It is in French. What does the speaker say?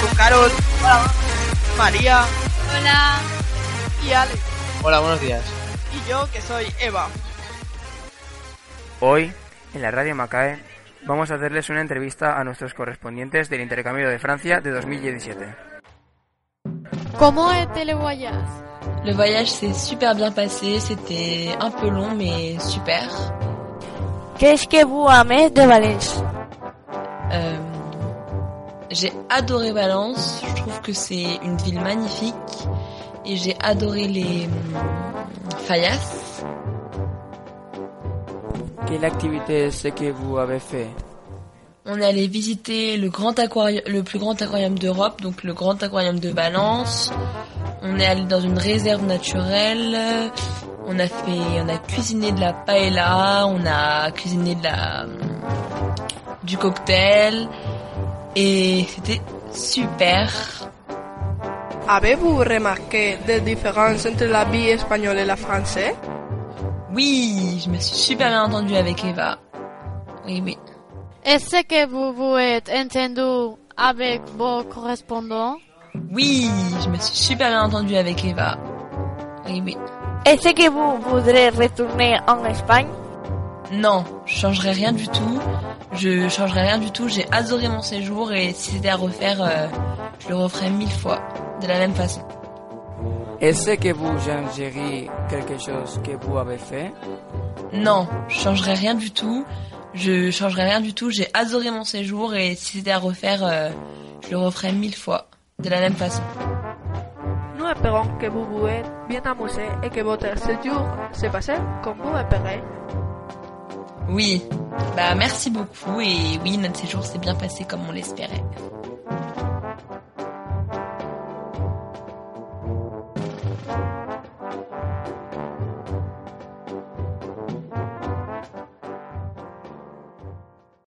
con Carol. Hola. María Hola. y Ale. Hola, buenos días. Y yo que soy Eva. Hoy, en la radio Macae, vamos a hacerles una entrevista a nuestros correspondientes del intercambio de Francia de 2017. Comment était le voyage Le voyage s'est super bien passé, c'était un peu long mais super. Qu'est-ce que vous aimez de Valence Euh, j'ai adoré Valence, je trouve que c'est une ville magnifique et j'ai adoré les hum, faïasses. Quelle activité est-ce que vous avez fait? On est allé visiter le grand aquarium, le plus grand aquarium d'Europe, donc le grand aquarium de Valence. On est allé dans une réserve naturelle. On a fait, on a cuisiné de la paella, on a cuisiné de la, du cocktail et c'était super. Avez-vous remarqué des différences entre la vie espagnole et la française? Oui, je me suis super bien entendue avec Eva. Oui, oui. Est-ce que vous vous êtes entendu avec vos correspondants? Oui, je me suis super bien entendue avec Eva. Oui, oui. Est-ce que vous voudrez retourner en Espagne? Non, je changerai rien du tout. Je changerai rien du tout. J'ai adoré mon séjour et si c'était à refaire, euh, je le referais mille fois, de la même façon. Est-ce que vous changeriez quelque chose que vous avez fait? Non, je changerai rien du tout. Je changerai rien du tout. J'ai adoré mon séjour et si c'était à refaire, euh, je le referais mille fois, de la même façon. Nous espérons que vous vous êtes bien amusé et que votre séjour s'est passé comme vous espérez. Oui, bah merci beaucoup et oui, notre séjour s'est bien passé comme on l'espérait.